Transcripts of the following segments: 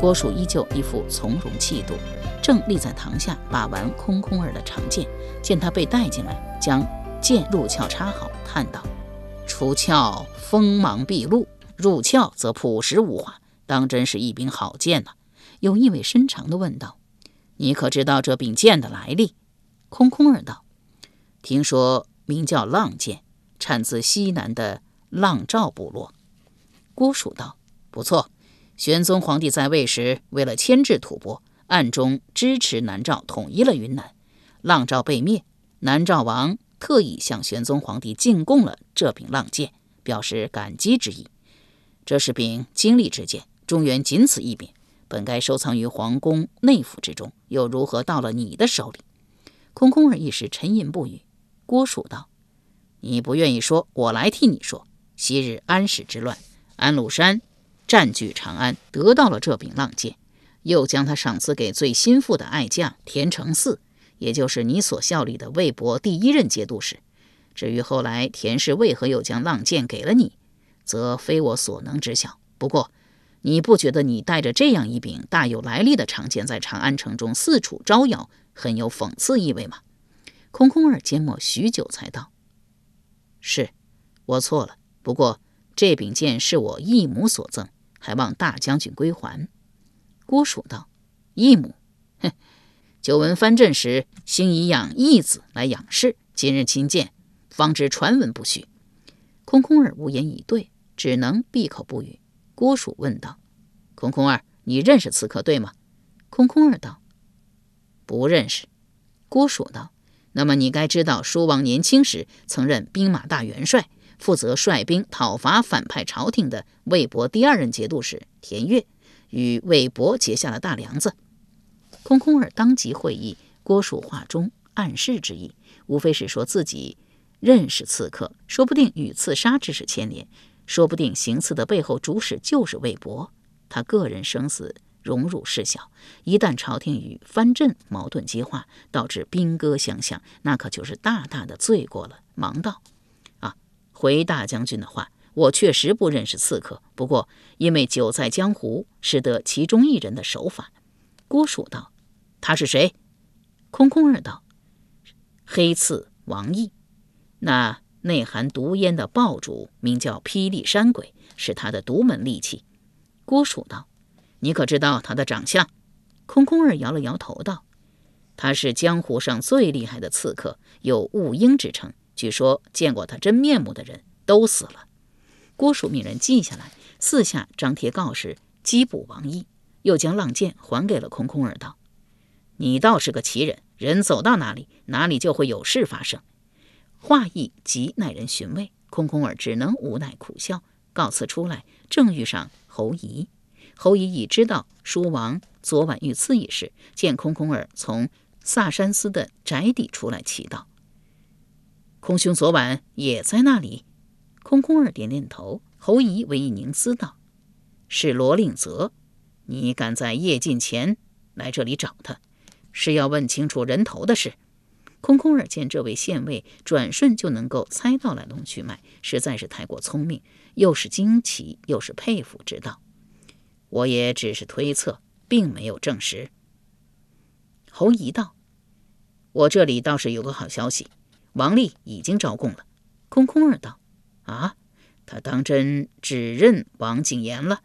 郭蜀依旧一副从容气度，正立在堂下把玩空空儿的长剑。见他被带进来，将剑入鞘插好，叹道：“出鞘锋芒毕露，入鞘则朴实无华，当真是一柄好剑呐。”又意味深长地问道：“你可知道这柄剑的来历？”空空儿道：“听说名叫浪剑，产自西南的浪赵部落。”郭蜀道：“不错。”玄宗皇帝在位时，为了牵制吐蕃，暗中支持南诏统一了云南。浪诏被灭，南诏王特意向玄宗皇帝进贡了这柄浪剑，表示感激之意。这是柄金利之剑，中原仅此一柄，本该收藏于皇宫内府之中，又如何到了你的手里？空空儿一时沉吟不语。郭蜀道：“你不愿意说，我来替你说。昔日安史之乱，安禄山。”占据长安，得到了这柄浪剑，又将它赏赐给最心腹的爱将田承嗣，也就是你所效力的魏博第一任节度使。至于后来田氏为何又将浪剑给了你，则非我所能知晓。不过，你不觉得你带着这样一柄大有来历的长剑在长安城中四处招摇，很有讽刺意味吗？空空儿缄默许久，才道：“是我错了。不过这柄剑是我义母所赠。”还望大将军归还。郭蜀道：“义母，哼！久闻藩镇时兴以养义子来养士，今日亲见，方知传闻不虚。”空空儿无言以对，只能闭口不语。郭蜀问道：“空空儿，你认识刺客对吗？”空空儿道：“不认识。”郭蜀道：“那么你该知道，叔王年轻时曾任兵马大元帅。”负责率兵讨伐反叛朝廷的魏博第二任节度使田悦，与魏博结下了大梁子。空空儿当即会意，郭蜀话中暗示之意，无非是说自己认识刺客，说不定与刺杀之事牵连，说不定行刺的背后主使就是魏博。他个人生死荣辱事小，一旦朝廷与藩镇矛盾激化，导致兵戈相向，那可就是大大的罪过了。忙道。回大将军的话，我确实不认识刺客，不过因为久在江湖，识得其中一人的手法。郭蜀道：“他是谁？”空空儿道：“黑刺王毅，那内含毒烟的爆竹名叫霹雳山鬼，是他的独门利器。”郭蜀道：“你可知道他的长相？”空空儿摇了摇头道：“他是江湖上最厉害的刺客，有雾鹰之称。”据说见过他真面目的人都死了。郭蜀命人记下来，四下张贴告示，缉捕王毅，又将浪剑还给了空空儿，道：“你倒是个奇人，人走到哪里，哪里就会有事发生。”话意极耐人寻味，空空儿只能无奈苦笑，告辞出来，正遇上侯仪。侯仪已知道书王昨晚遇刺一事，见空空儿从萨山寺的宅邸出来，祈道。空兄昨晚也在那里。空空儿点点头。侯姨微一凝思道：“是罗令泽，你敢在夜尽前来这里找他，是要问清楚人头的事。”空空儿见这位县尉转瞬就能够猜到来龙去脉，实在是太过聪明，又是惊奇又是佩服之道。我也只是推测，并没有证实。侯姨道：“我这里倒是有个好消息。”王立已经招供了，空空儿道：“啊，他当真指认王景言了？”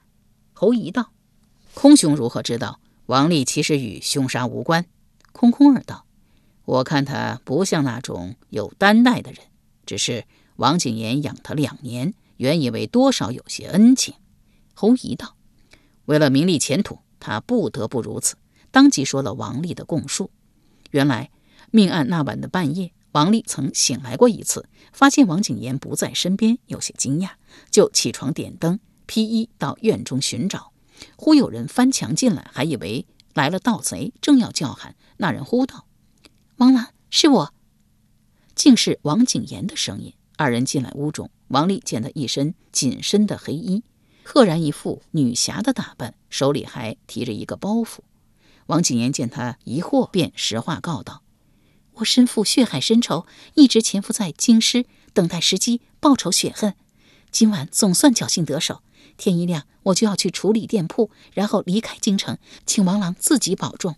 侯姨道：“空兄如何知道王丽其实与凶杀无关。空空儿道：“我看他不像那种有担待的人，只是王景言养他两年，原以为多少有些恩情。”侯姨道：“为了名利前途，他不得不如此。”当即说了王丽的供述。原来命案那晚的半夜，王丽曾醒来过一次，发现王景言不在身边，有些惊讶，就起床点灯，披衣到院中寻找。忽有人翻墙进来，还以为来了盗贼，正要叫喊，那人呼道：“王兰，是我。”竟是王景言的声音。二人进来屋中，王丽见他一身紧身的黑衣，赫然一副女侠的打扮，手里还提着一个包袱。王景言见他疑惑，便实话告道：“我身负血海深仇，一直潜伏在京师，等待时机报仇雪恨。今晚总算侥幸得手。”天一亮，我就要去处理店铺，然后离开京城，请王郎自己保重。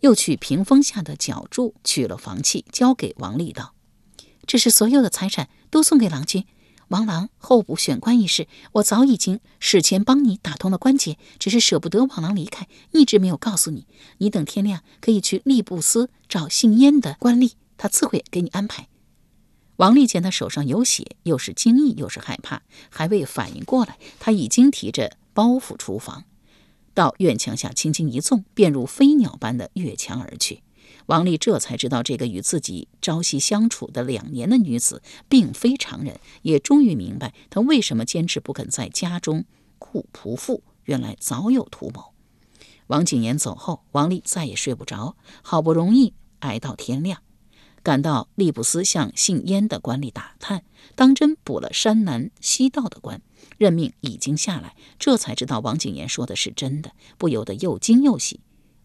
又去屏风下的角柱取了房契，交给王立道：“这是所有的财产，都送给郎君。王郎候补选官一事，我早已经事前帮你打通了关节，只是舍不得王郎离开，一直没有告诉你。你等天亮可以去吏部司找姓燕的官吏，他自会给你安排。”王丽见他手上有血，又是惊异又是害怕，还未反应过来，他已经提着包袱出房，到院墙下轻轻一纵，便如飞鸟般的越墙而去。王丽这才知道，这个与自己朝夕相处的两年的女子并非常人，也终于明白她为什么坚持不肯在家中顾仆妇，原来早有图谋。王景言走后，王丽再也睡不着，好不容易挨到天亮。赶到吏部司向姓燕的官吏打探，当真补了山南西道的官，任命已经下来，这才知道王景言说的是真的，不由得又惊又喜。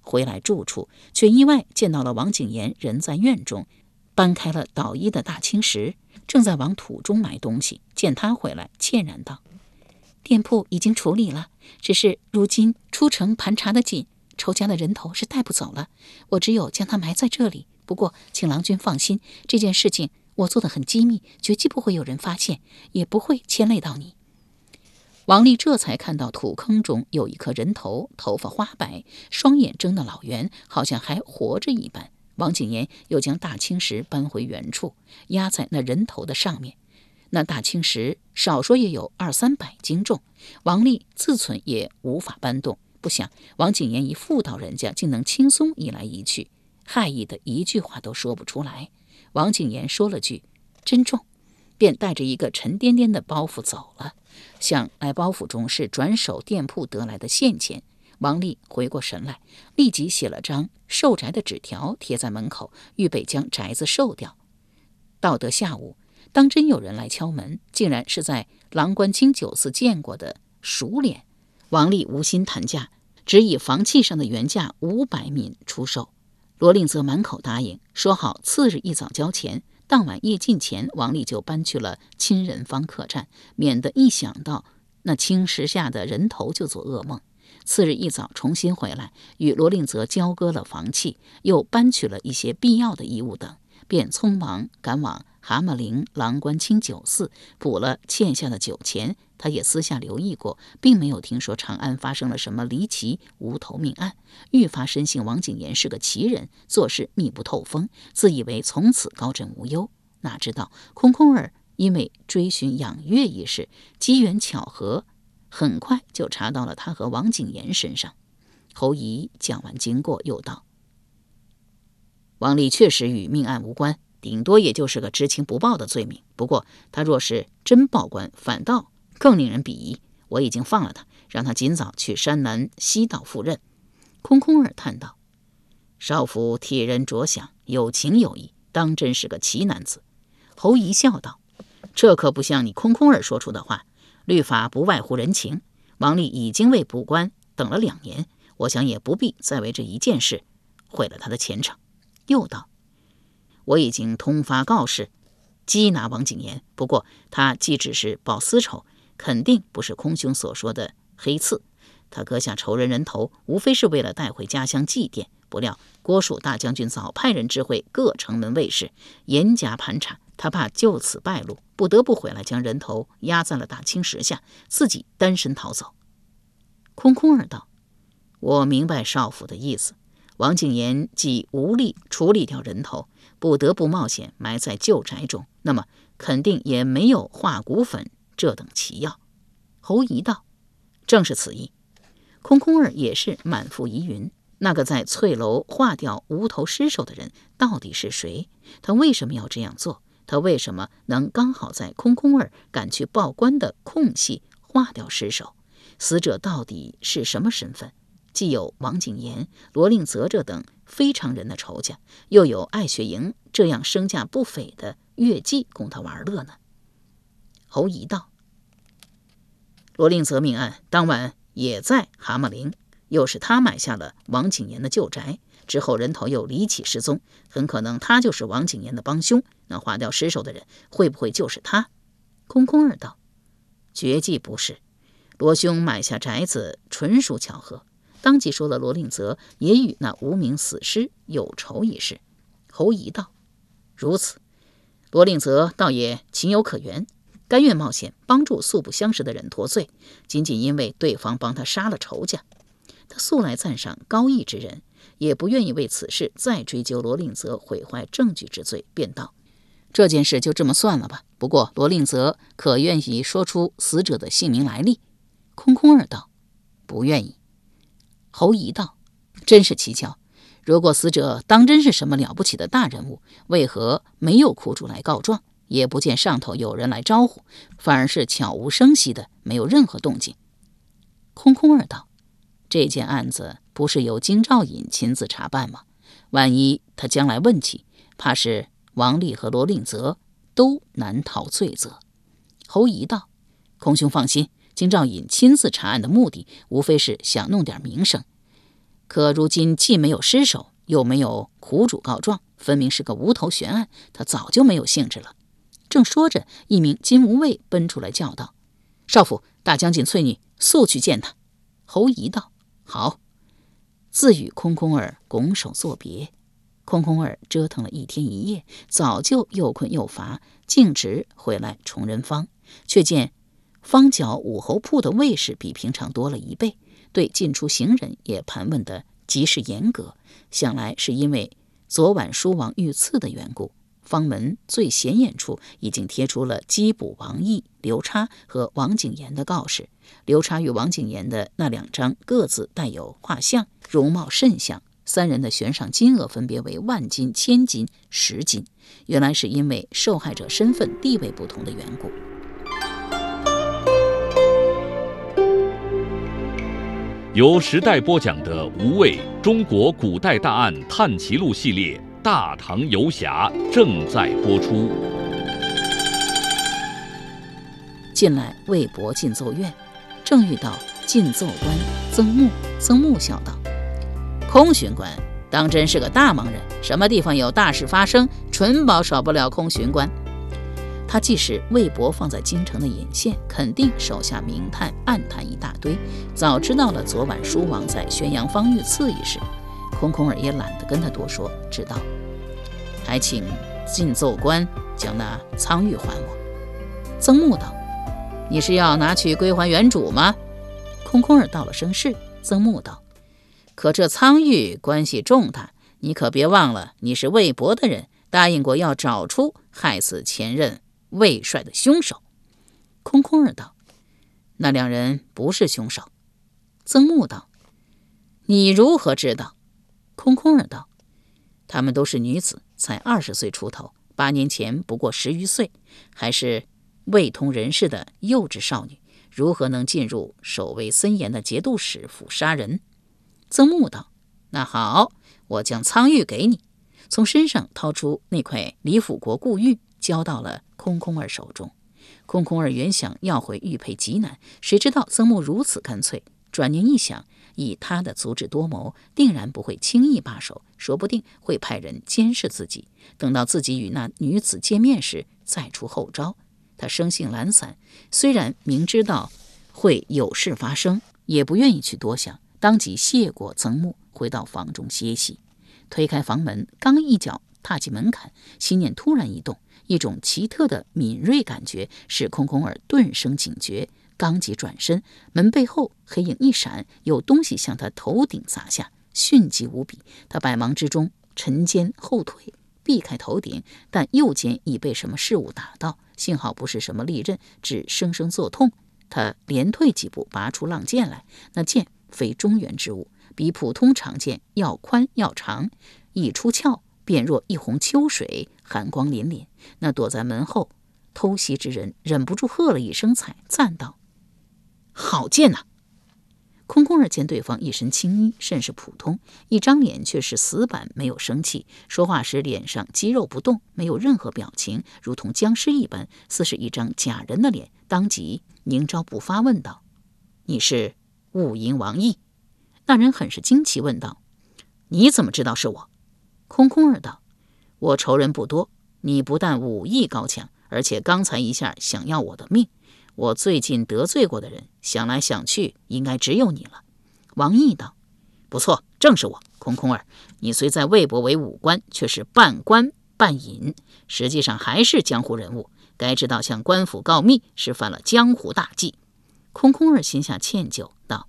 回来住处，却意外见到了王景言人在院中，搬开了倒衣的大青石，正在往土中埋东西。见他回来，歉然道：“店铺已经处理了，只是如今出城盘查的紧，仇家的人头是带不走了，我只有将他埋在这里。”不过，请郎君放心，这件事情我做的很机密，绝技不会有人发现，也不会牵累到你。王丽这才看到土坑中有一颗人头，头发花白，双眼睁得老圆，好像还活着一般。王景言又将大青石搬回原处，压在那人头的上面。那大青石少说也有二三百斤重，王丽自忖也无法搬动。不想王景言一妇道人家，竟能轻松移来移去。害意的一句话都说不出来。王景言说了句“真重”，便带着一个沉甸甸的包袱走了。想来包袱中是转手店铺得来的现钱。王丽回过神来，立即写了张售宅的纸条贴在门口，预备将宅子售掉。到得下午，当真有人来敲门，竟然是在郎官清酒肆见过的熟脸。王丽无心谈价，只以房契上的原价五百 min 出售。罗令则满口答应，说好次日一早交钱。当晚夜尽前，王丽就搬去了亲人方客栈，免得一想到那青石下的人头就做噩梦。次日一早重新回来，与罗令泽交割了房契，又搬取了一些必要的衣物等，便匆忙赶往蛤蟆陵郎官清酒肆，补了欠下的酒钱。他也私下留意过，并没有听说长安发生了什么离奇无头命案，愈发深信王景言是个奇人，做事密不透风，自以为从此高枕无忧。哪知道空空儿因为追寻养月一事，机缘巧合，很快就查到了他和王景言身上。侯仪讲完经过，又道：“王丽确实与命案无关，顶多也就是个知情不报的罪名。不过他若是真报官，反倒……”更令人鄙夷。我已经放了他，让他尽早去山南西道赴任。空空儿叹道：“少府替人着想，有情有义，当真是个奇男子。”侯仪笑道：“这可不像你空空儿说出的话。律法不外乎人情。王丽已经为补官等了两年，我想也不必再为这一件事毁了他的前程。”又道：“我已经通发告示，缉拿王景言。不过他既只是报私仇。”肯定不是空兄所说的黑刺，他割下仇人人头，无非是为了带回家乡祭奠。不料郭蜀大将军早派人知会各城门卫士，严加盘查，他怕就此败露，不得不回来将人头压在了大青石下，自己单身逃走。空空儿道：“我明白少府的意思。王景言既无力处理掉人头，不得不冒险埋在旧宅中，那么肯定也没有化骨粉这等奇药。侯仪道：“正是此意。”空空儿也是满腹疑云：那个在翠楼化掉无头尸首的人到底是谁？他为什么要这样做？他为什么能刚好在空空儿赶去报官的空隙化掉尸首？死者到底是什么身份？既有王景言、罗令泽这等非常人的仇家，又有艾雪莹这样身价不菲的月妓供他玩乐呢？侯仪道：“罗令泽命案当晚也在蛤蟆陵，又是他买下了王景言的旧宅，之后人头又离奇失踪，很可能他就是王景言的帮凶。那划掉尸首的人，会不会就是他？”空空儿道：“绝技不是，罗兄买下宅子纯属巧合。”当即说了罗令泽也与那无名死尸有仇一事。侯仪道：“如此，罗令泽倒也情有可原，甘愿冒险帮助素不相识的人脱罪，仅仅因为对方帮他杀了仇家。他素来赞赏高义之人，也不愿意为此事再追究罗令泽毁坏证据之罪，便道：这件事就这么算了吧。不过罗令泽可愿意说出死者的姓名来历？”空空儿道：“不愿意。”侯仪道：“真是蹊跷！如果死者当真是什么了不起的大人物，为何没有苦主来告状？也不见上头有人来招呼，反而是悄无声息的，没有任何动静。”空空儿道：“这件案子不是由金兆尹亲自查办吗？万一他将来问起，怕是王丽和罗令泽都难逃罪责。”侯仪道：“空兄放心。”金兆尹亲自查案的目的，无非是想弄点名声。可如今既没有尸首，又没有苦主告状，分明是个无头悬案。他早就没有兴致了。正说着，一名金吾卫奔出来叫道：“少府，大将军翠女，速去见他。”侯仪道：“好。”自与空空儿拱手作别。空空儿折腾了一天一夜，早就又困又乏，径直回来崇仁坊，却见。方角武侯铺的卫士比平常多了一倍，对进出行人也盘问得极是严格。想来是因为昨晚书王遇刺的缘故。方门最显眼处已经贴出了缉捕王毅、刘叉和王景言的告示。刘叉与王景言的那两张各自带有画像，容貌甚像。三人的悬赏金额分别为万金、千金、十金。原来是因为受害者身份地位不同的缘故。由时代播讲的《无畏中国古代大案探奇录》系列《大唐游侠》正在播出。近来魏博进奏院，正遇到进奏官曾木。曾木笑道：“空巡官当真是个大忙人，什么地方有大事发生，纯保少不了空巡官。”他既是魏博放在京城的引线，肯定手下明探暗探一大堆，早知道了昨晚书王在宣阳坊遇刺一事。空空儿也懒得跟他多说，知道，还请进奏官将那苍玉还我。曾木道：“你是要拿去归还原主吗？”空空儿道了声是。曾木道：“可这苍玉关系重大，你可别忘了，你是魏博的人，答应过要找出害死前任。”魏帅的凶手，空空儿道：“那两人不是凶手。”曾木道：“你如何知道？”空空儿道：“他们都是女子，才二十岁出头，八年前不过十余岁，还是未通人事的幼稚少女，如何能进入守卫森严的节度使府杀人？”曾木道：“那好，我将苍玉给你。”从身上掏出那块李府国故玉。交到了空空儿手中，空空儿原想要回玉佩极难，谁知道曾木如此干脆。转念一想，以他的足智多谋，定然不会轻易罢手，说不定会派人监视自己。等到自己与那女子见面时，再出后招。他生性懒散，虽然明知道会有事发生，也不愿意去多想，当即谢过曾木，回到房中歇息。推开房门，刚一脚踏进门槛，心念突然一动。一种奇特的敏锐感觉使空空儿顿生警觉，刚即转身，门背后黑影一闪，有东西向他头顶砸下，迅疾无比。他百忙之中沉肩后退，避开头顶，但右肩已被什么事物打到，幸好不是什么利刃，只生生作痛。他连退几步，拔出浪剑来，那剑非中原之物，比普通长剑要宽要长，一出鞘便若一泓秋水，寒光凛凛。那躲在门后偷袭之人忍不住喝了一声彩，赞道。好剑呐！空空儿见对方一身青衣，甚是普通，一张脸却是死板，没有生气。说话时脸上肌肉不动，没有任何表情，如同僵尸一般，似是一张假人的脸。当即凝招不发，问道：“你是雾阴王毅？”那人很是惊奇，问道：“你怎么知道是我？”空空儿道：“我仇人不多，你不但武艺高强，而且刚才一下想要我的命。”我最近得罪过的人，想来想去，应该只有你了。王毅道：“不错，正是我。空空儿，你虽在魏国为武官，却是半官半隐，实际上还是江湖人物。该知道向官府告密是犯了江湖大忌。”空空儿心下歉疚道：“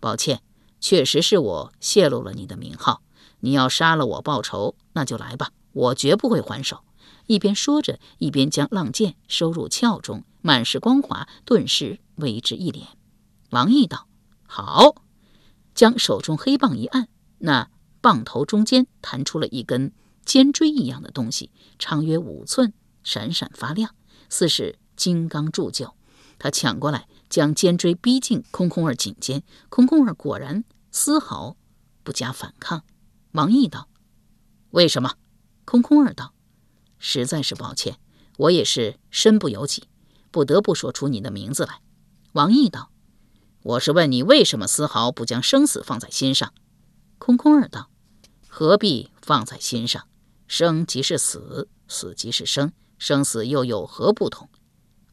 抱歉，确实是我泄露了你的名号。你要杀了我报仇，那就来吧，我绝不会还手。”一边说着，一边将浪剑收入鞘中。满是光滑，顿时为之一脸。王毅道：“好！”将手中黑棒一按，那棒头中间弹出了一根尖锥一样的东西，长约五寸，闪闪发亮，似是金刚铸就。他抢过来，将尖锥逼近空空儿颈间。空空儿果然丝毫不加反抗。王毅道：“为什么？”空空儿道：“实在是抱歉，我也是身不由己。”不得不说出你的名字来，王毅道：“我是问你，为什么丝毫不将生死放在心上？”空空儿道：“何必放在心上？生即是死，死即是生，生死又有何不同？”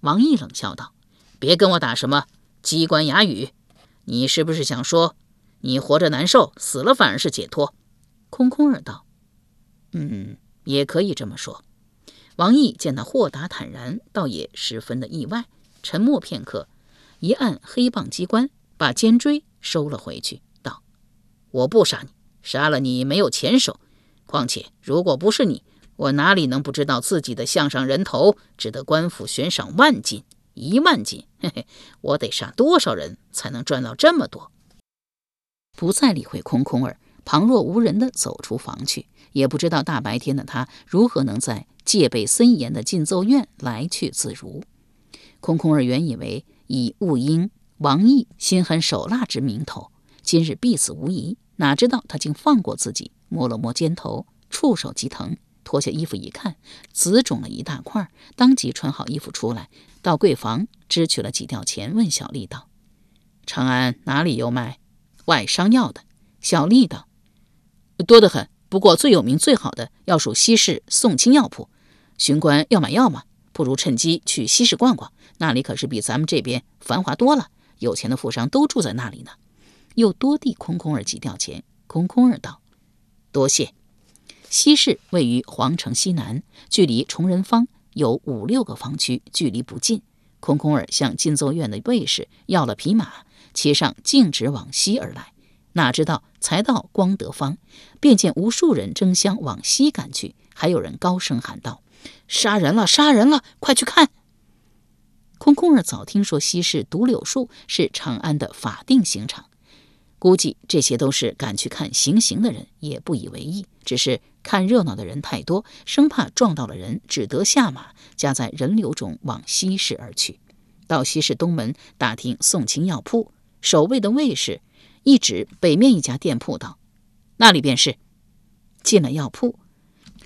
王毅冷笑道：“别跟我打什么机关哑语，你是不是想说，你活着难受，死了反而是解脱？”空空儿道：“嗯，也可以这么说。”王毅见他豁达坦然，倒也十分的意外，沉默片刻，一按黑棒机关，把尖锥收了回去，道：“我不杀你，杀了你没有钱收。况且如果不是你，我哪里能不知道自己的项上人头值得官府悬赏万金、一万金？嘿嘿，我得杀多少人才能赚到这么多？”不再理会空空儿，旁若无人地走出房去，也不知道大白天的他如何能在。戒备森严的禁奏院来去自如。空空儿原以为以雾英、王毅心狠手辣之名头，今日必死无疑，哪知道他竟放过自己，摸了摸肩头，触手即疼，脱下衣服一看，紫肿了一大块，当即穿好衣服出来，到柜房支取了几吊钱，问小丽道：“长安哪里有卖外伤药的？”小丽道：“多得很，不过最有名最好的要数西市宋清药铺。”巡官要买药吗？不如趁机去西市逛逛，那里可是比咱们这边繁华多了。有钱的富商都住在那里呢。又多递空空儿几吊钱。空空儿道：“多谢。”西市位于皇城西南，距离崇仁坊有五六个坊区，距离不近。空空儿向进奏院的卫士要了匹马，骑上径直往西而来。哪知道才到光德坊，便见无数人争相往西赶去，还有人高声喊道。杀人了！杀人了！快去看！空空儿早听说西市独柳树是长安的法定刑场，估计这些都是赶去看行刑的人，也不以为意。只是看热闹的人太多，生怕撞到了人，只得下马，夹在人流中往西市而去。到西市东门打听宋清药铺，守卫的卫士一指北面一家店铺，道：“那里便是。”进了药铺。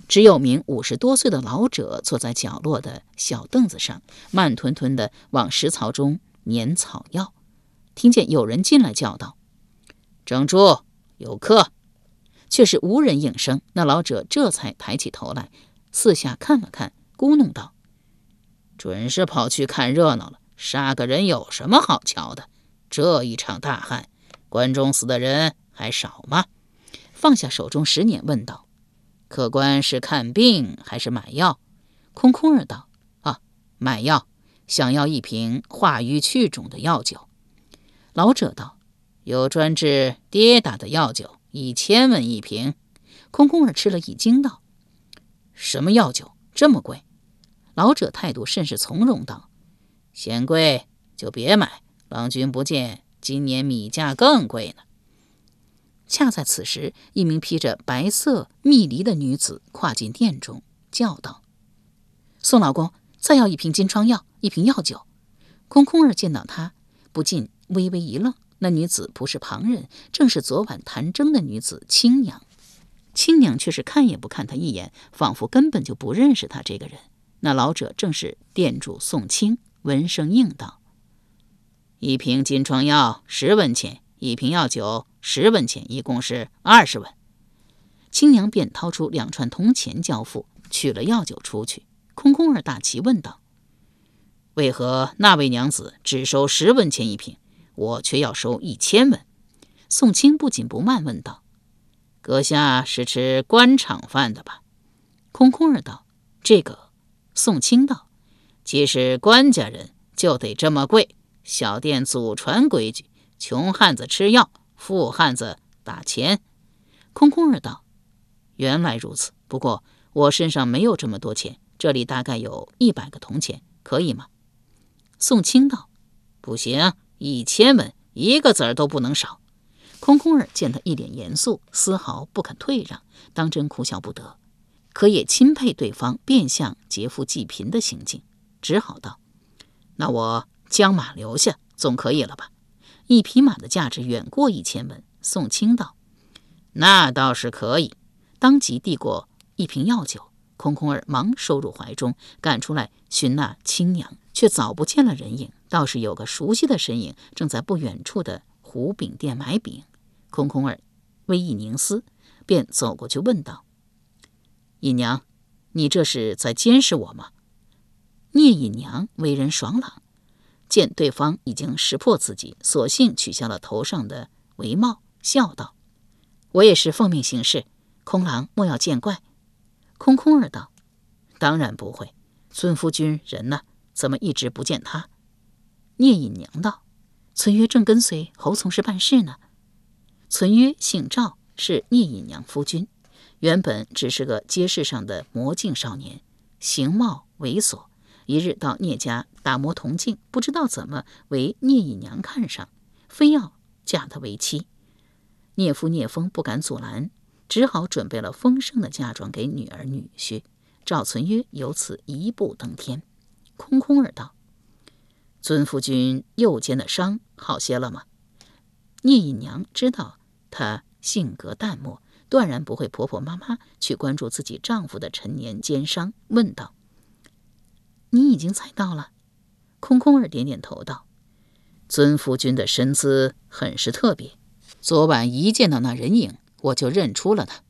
只有名五十多岁的老者坐在角落的小凳子上，慢吞吞地往食槽中碾草药。听见有人进来，叫道：“整猪，有客。”却是无人应声。那老者这才抬起头来，四下看了看，咕哝道：“准是跑去看热闹了。杀个人有什么好瞧的？这一场大旱，关中死的人还少吗？”放下手中石碾，问道。客官是看病还是买药？空空儿道：“啊，买药。想要一瓶化瘀去肿的药酒。老者道：“有专治跌打的药酒，一千文一瓶。”空空儿吃了一惊，道：“什么药酒这么贵？”老者态度甚是从容，道：“嫌贵就别买。郎君不见今年米价更贵呢。”恰在此时，一名披着白色蜜梨的女子跨进店中，叫道：“宋老公，再要一瓶金疮药，一瓶药酒。”空空儿见到他，不禁微微一愣。那女子不是旁人，正是昨晚弹筝的女子青娘。青娘却是看也不看他一眼，仿佛根本就不认识他这个人。那老者正是店主宋清，闻声应道：“一瓶金疮药十文钱，一瓶药酒十文钱，一共是二十文。”青娘便掏出两串铜钱交付，取了药酒出去。空空儿大奇问道：“为何那位娘子只收十文钱一瓶，我却要收一千文？”宋清不紧不慢问道。阁下是吃官场饭的吧？空空儿道：“这个。”宋清道：“既是官家人，就得这么贵。小店祖传规矩，穷汉子吃药，富汉子打钱。”空空儿道：“原来如此。不过我身上没有这么多钱，这里大概有一百个铜钱，可以吗？”宋清道：“不行，一千文，一个子儿都不能少。”空空儿见他一脸严肃，丝毫不肯退让，当真哭笑不得，可也钦佩对方变相劫富济贫的行径，只好道：“那我将马留下，总可以了吧？一匹马的价值远过一千文。”宋清道：“那倒是可以。”当即递过一瓶药酒，空空儿忙收入怀中，赶出来寻那青娘，却早不见了人影，倒是有个熟悉的身影正在不远处的胡饼店买饼。空空儿微一凝思，便走过去问道：“姨娘，你这是在监视我吗？”聂隐娘为人爽朗，见对方已经识破自己，索性取下了头上的帷帽，笑道：“我也是奉命行事，空郎莫要见怪。”空空儿道：“当然不会。尊夫君人呢？怎么一直不见他？”聂隐娘道：“存约正跟随侯从事办事呢。”存约姓赵，是聂隐娘夫君。原本只是个街市上的魔镜少年，形貌猥琐。一日到聂家打磨铜镜，不知道怎么为聂隐娘看上，非要嫁他为妻。聂夫聂风不敢阻拦，只好准备了丰盛的嫁妆给女儿女婿。赵存约由此一步登天。空空儿道：“尊夫君右肩的伤好些了吗？”聂隐娘知道。她性格淡漠，断然不会婆婆妈妈去关注自己丈夫的陈年奸伤，问道：“你已经猜到了？”空空儿点点头道：“尊夫君的身姿很是特别，昨晚一见到那人影，我就认出了他。”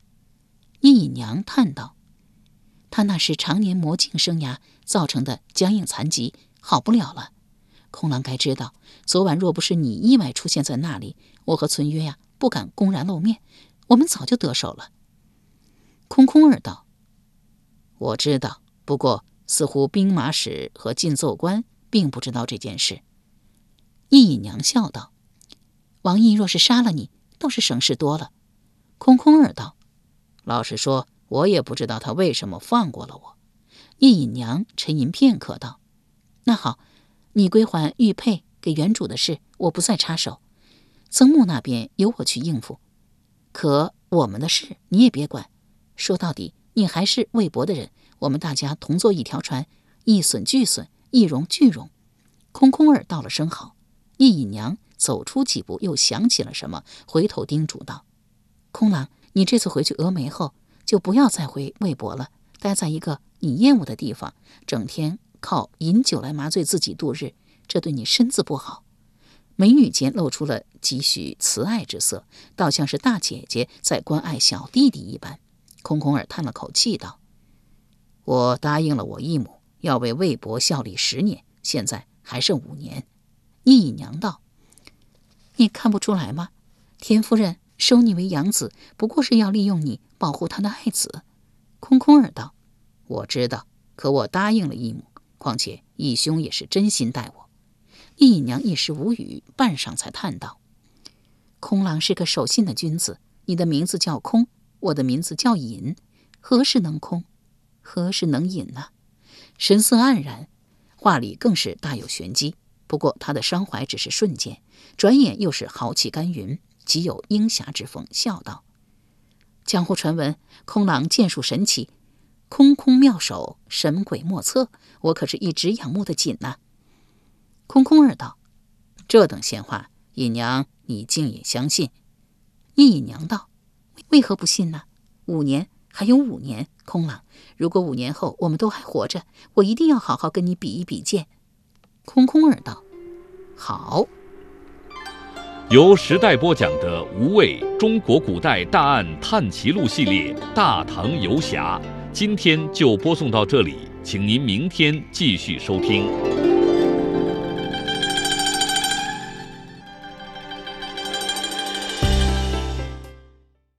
聂隐娘叹道：“他那是常年魔镜生涯造成的僵硬残疾，好不了了。空郎该知道，昨晚若不是你意外出现在那里，我和存约呀。”不敢公然露面，我们早就得手了。空空儿道：“我知道，不过似乎兵马使和进奏官并不知道这件事。”聂隐娘笑道：“王毅若是杀了你，倒是省事多了。”空空儿道：“老实说，我也不知道他为什么放过了我。”聂隐娘沉吟片刻道：“那好，你归还玉佩给原主的事，我不再插手。”曾木那边由我去应付，可我们的事你也别管。说到底，你还是魏博的人，我们大家同坐一条船，一损俱损，一荣俱荣。空空儿道了声好，聂隐娘走出几步，又想起了什么，回头叮嘱道：“空郎，你这次回去峨眉后，就不要再回魏博了，待在一个你厌恶的地方，整天靠饮酒来麻醉自己度日，这对你身子不好。”眉宇间露出了几许慈爱之色，倒像是大姐姐在关爱小弟弟一般。空空儿叹了口气道：“我答应了我义母，要为魏博效力十年，现在还剩五年。”聂隐娘道：“你看不出来吗？田夫人收你为养子，不过是要利用你保护她的爱子。”空空儿道：“我知道，可我答应了义母，况且……”义兄也是真心待我。聂隐娘一时无语，半晌才叹道：“空郎是个守信的君子。你的名字叫空，我的名字叫隐，何时能空，何时能饮呢？”神色黯然，话里更是大有玄机。不过他的伤怀只是瞬间，转眼又是豪气干云，极有英侠之风，笑道：“江湖传闻，空郎剑术神奇，空空妙手，神鬼莫测。我可是一直仰慕的紧呐。”空空儿道：“这等闲话，尹娘你竟也相信？”易隐娘道：“为何不信呢？五年还有五年，空了，如果五年后我们都还活着，我一定要好好跟你比一比剑。”空空儿道：“好。”由时代播讲的《无畏中国古代大案探奇录》系列《大唐游侠》，今天就播送到这里，请您明天继续收听。